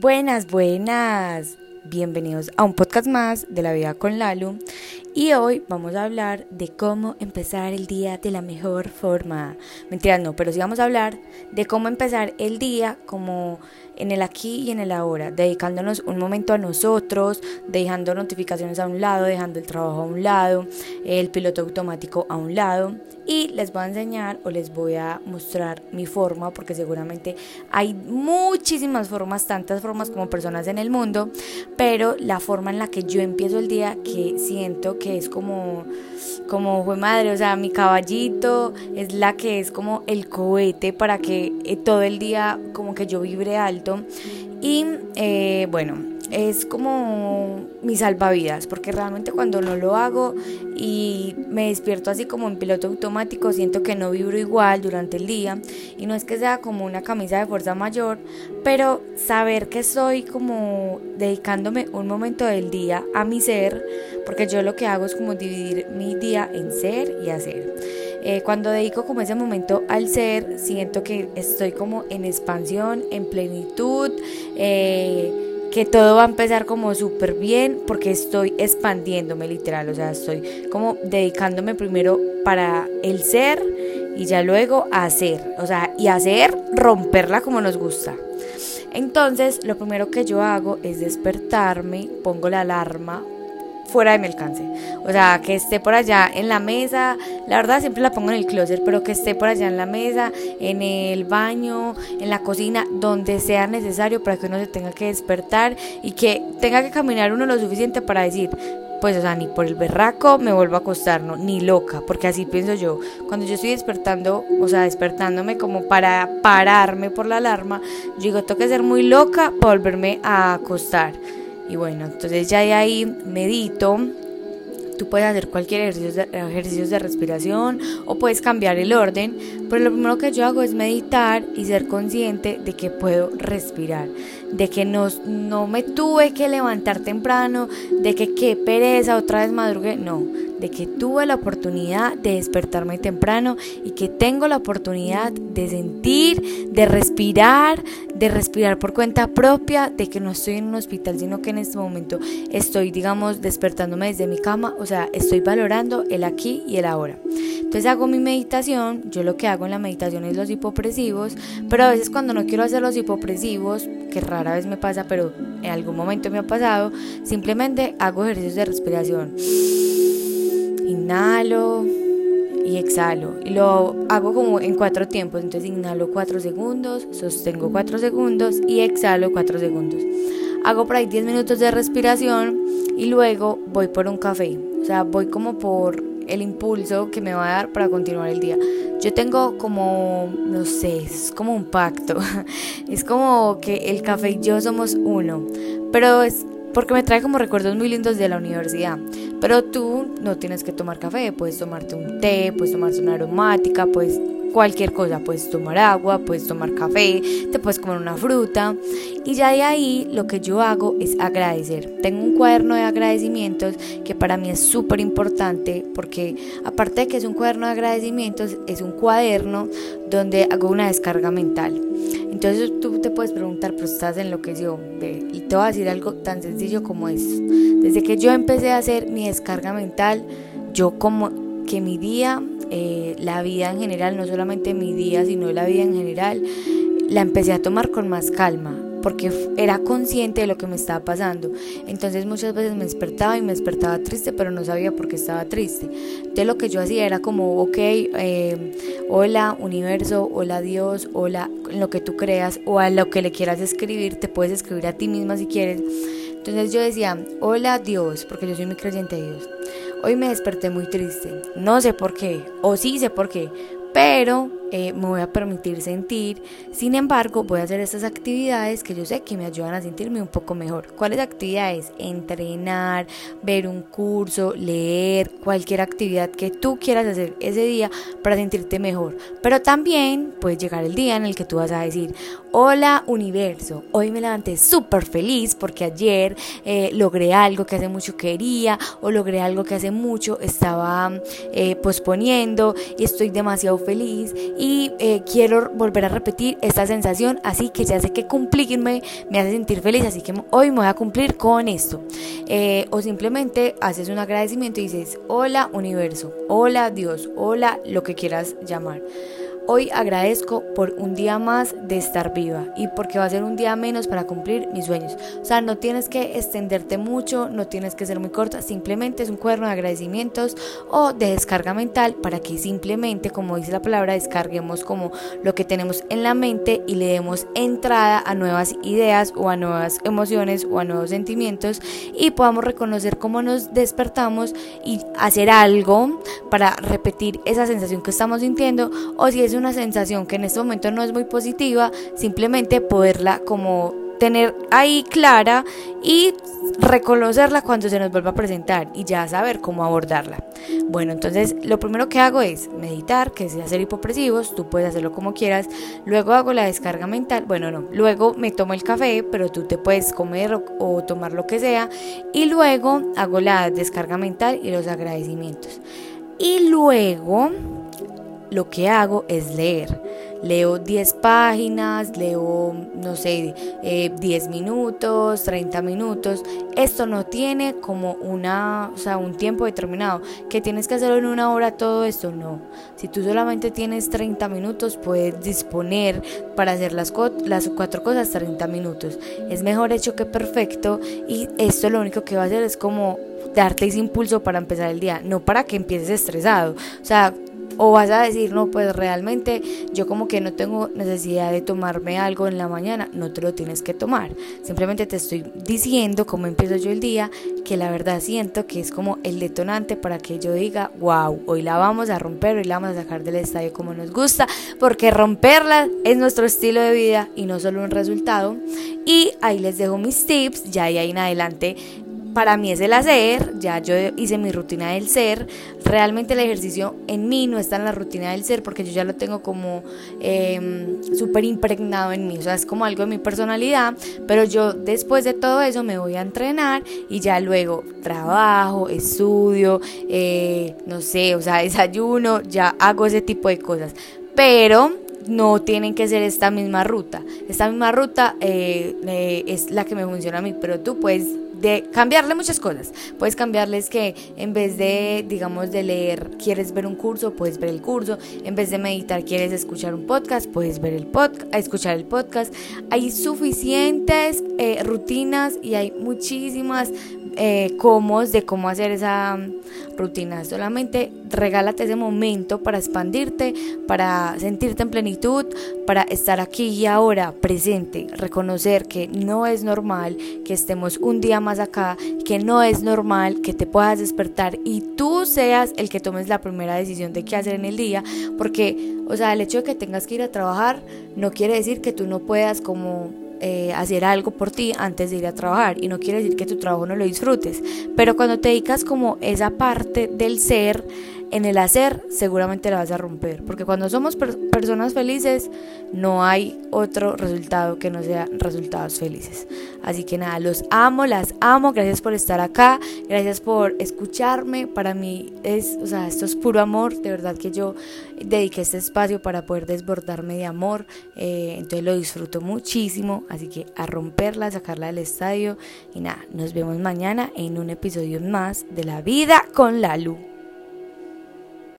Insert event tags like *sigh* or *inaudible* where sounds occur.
Buenas, buenas. Bienvenidos a un podcast más de la vida con Lalu. Y hoy vamos a hablar de cómo empezar el día de la mejor forma. Mentira, no, pero sí vamos a hablar de cómo empezar el día como en el aquí y en el ahora, dedicándonos un momento a nosotros, dejando notificaciones a un lado, dejando el trabajo a un lado, el piloto automático a un lado y les voy a enseñar o les voy a mostrar mi forma porque seguramente hay muchísimas formas, tantas formas como personas en el mundo, pero la forma en la que yo empiezo el día que siento que es como como fue madre, o sea, mi caballito es la que es como el cohete para que eh, todo el día como que yo vibre alto. Y eh, bueno, es como mi salvavidas, porque realmente cuando no lo hago y me despierto así como en piloto automático, siento que no vibro igual durante el día y no es que sea como una camisa de fuerza mayor, pero saber que estoy como dedicándome un momento del día a mi ser, porque yo lo que hago es como dividir mi día en ser y hacer. Eh, cuando dedico como ese momento al ser, siento que estoy como en expansión, en plenitud. Eh, que todo va a empezar como súper bien porque estoy expandiéndome literal, o sea, estoy como dedicándome primero para el ser y ya luego a hacer, o sea, y hacer romperla como nos gusta. Entonces, lo primero que yo hago es despertarme, pongo la alarma fuera de mi alcance. O sea, que esté por allá en la mesa, la verdad siempre la pongo en el closet, pero que esté por allá en la mesa, en el baño, en la cocina, donde sea necesario para que uno se tenga que despertar y que tenga que caminar uno lo suficiente para decir, pues, o sea, ni por el berraco me vuelvo a acostar, no, ni loca, porque así pienso yo. Cuando yo estoy despertando, o sea, despertándome como para pararme por la alarma, yo digo, tengo que ser muy loca para volverme a acostar. Y bueno, entonces ya de ahí medito. Tú puedes hacer cualquier ejercicio de, ejercicios de respiración o puedes cambiar el orden, pero lo primero que yo hago es meditar y ser consciente de que puedo respirar, de que no, no me tuve que levantar temprano, de que qué pereza, otra vez madrugué, no, de que tuve la oportunidad de despertarme temprano y que tengo la oportunidad de sentir, de respirar, de respirar por cuenta propia, de que no estoy en un hospital, sino que en este momento estoy, digamos, despertándome desde mi cama, o sea, estoy valorando el aquí y el ahora. Entonces hago mi meditación, yo lo que hago en la meditación es los hipopresivos, pero a veces cuando no quiero hacer los hipopresivos, que rara vez me pasa, pero en algún momento me ha pasado, simplemente hago ejercicios de respiración inhalo y exhalo. Y lo hago como en cuatro tiempos. Entonces inhalo cuatro segundos, sostengo cuatro segundos y exhalo cuatro segundos. Hago por ahí 10 minutos de respiración y luego voy por un café. O sea, voy como por el impulso que me va a dar para continuar el día. Yo tengo como, no sé, es como un pacto. *laughs* Es como que el café y yo somos uno. Pero es porque me trae como recuerdos muy lindos de la universidad. Pero tú no tienes que tomar café, puedes tomarte un té, puedes tomarse una aromática, puedes cualquier cosa, puedes tomar agua, puedes tomar café, te puedes comer una fruta y ya de ahí lo que yo hago es agradecer. Tengo un cuaderno de agradecimientos que para mí es súper importante porque aparte de que es un cuaderno de agradecimientos, es un cuaderno donde hago una descarga mental. Entonces tú te puedes preguntar, pero estás enloquecido. Y te voy a decir algo tan sencillo como es. Desde que yo empecé a hacer mi descarga mental, yo como que mi día eh, la vida en general, no solamente mi día, sino la vida en general, la empecé a tomar con más calma porque era consciente de lo que me estaba pasando. Entonces muchas veces me despertaba y me despertaba triste, pero no sabía por qué estaba triste. Entonces lo que yo hacía era como, ok, eh, hola universo, hola Dios, hola lo que tú creas o a lo que le quieras escribir, te puedes escribir a ti misma si quieres. Entonces yo decía, hola Dios, porque yo soy muy creyente de Dios. Hoy me desperté muy triste. No sé por qué, o sí sé por qué, pero eh, me voy a permitir sentir. Sin embargo, voy a hacer estas actividades que yo sé que me ayudan a sentirme un poco mejor. ¿Cuáles actividades? Entrenar, ver un curso, leer, cualquier actividad que tú quieras hacer ese día para sentirte mejor. Pero también puede llegar el día en el que tú vas a decir, hola universo, hoy me levanté súper feliz porque ayer eh, logré algo que hace mucho quería o logré algo que hace mucho estaba eh, posponiendo y estoy demasiado feliz y eh, quiero volver a repetir esta sensación, así que ya sé que cumplirme me hace sentir feliz, así que hoy me voy a cumplir con esto. Eh, o simplemente haces un agradecimiento y dices, hola universo, hola Dios, hola lo que quieras llamar. Hoy agradezco por un día más de estar viva y porque va a ser un día menos para cumplir mis sueños. O sea, no tienes que extenderte mucho, no tienes que ser muy corta, simplemente es un cuaderno de agradecimientos o de descarga mental para que simplemente, como dice la palabra, descarguemos como lo que tenemos en la mente y le demos entrada a nuevas ideas o a nuevas emociones o a nuevos sentimientos y podamos reconocer cómo nos despertamos y hacer algo para repetir esa sensación que estamos sintiendo o si es una sensación que en este momento no es muy positiva, simplemente poderla como tener ahí clara y reconocerla cuando se nos vuelva a presentar y ya saber cómo abordarla. Bueno, entonces lo primero que hago es meditar, que es hacer hipopresivos, tú puedes hacerlo como quieras. Luego hago la descarga mental, bueno, no, luego me tomo el café, pero tú te puedes comer o, o tomar lo que sea. Y luego hago la descarga mental y los agradecimientos. Y luego lo que hago es leer. Leo 10 páginas, leo, no sé, 10 eh, minutos, 30 minutos. Esto no tiene como una, o sea, un tiempo determinado. Que tienes que hacerlo en una hora todo esto, no. Si tú solamente tienes 30 minutos, puedes disponer para hacer las, las cuatro cosas 30 minutos. Es mejor hecho que perfecto y esto lo único que va a hacer es como darte ese impulso para empezar el día, no para que empieces estresado. O sea, o vas a decir, no, pues realmente yo como que no tengo necesidad de tomarme algo en la mañana, no te lo tienes que tomar. Simplemente te estoy diciendo cómo empiezo yo el día, que la verdad siento que es como el detonante para que yo diga, wow, hoy la vamos a romper, hoy la vamos a sacar del estadio como nos gusta, porque romperla es nuestro estilo de vida y no solo un resultado. Y ahí les dejo mis tips, ya ahí en adelante para mí es el hacer, ya yo hice mi rutina del ser, realmente el ejercicio en mí no está en la rutina del ser porque yo ya lo tengo como eh, súper impregnado en mí, o sea, es como algo de mi personalidad, pero yo después de todo eso me voy a entrenar y ya luego trabajo, estudio, eh, no sé, o sea, *laughs* desayuno, ya hago ese tipo de cosas, pero no tienen que ser esta misma ruta. Esta misma ruta eh, es la que me funciona a mí, pero tú puedes de cambiarle muchas cosas. Puedes cambiarles que en vez de, digamos, de leer, quieres ver un curso, puedes ver el curso. En vez de meditar, quieres escuchar un podcast, puedes ver el podcast, escuchar el podcast. Hay suficientes eh, rutinas y hay muchísimas eh, cómo, de cómo hacer esa rutina. Solamente regálate ese momento para expandirte, para sentirte en plenitud, para estar aquí y ahora presente, reconocer que no es normal que estemos un día más acá, que no es normal que te puedas despertar y tú seas el que tomes la primera decisión de qué hacer en el día, porque, o sea, el hecho de que tengas que ir a trabajar no quiere decir que tú no puedas como eh, hacer algo por ti antes de ir a trabajar y no quiere decir que tu trabajo no lo disfrutes, pero cuando te dedicas como esa parte del ser, en el hacer seguramente la vas a romper, porque cuando somos personas felices no hay otro resultado que no sea resultados felices. Así que nada, los amo, las amo, gracias por estar acá, gracias por escucharme, para mí es, o sea, esto es puro amor, de verdad que yo dediqué este espacio para poder desbordarme de amor, eh, entonces lo disfruto muchísimo, así que a romperla, a sacarla del estadio. Y nada, nos vemos mañana en un episodio más de La Vida con la Luz.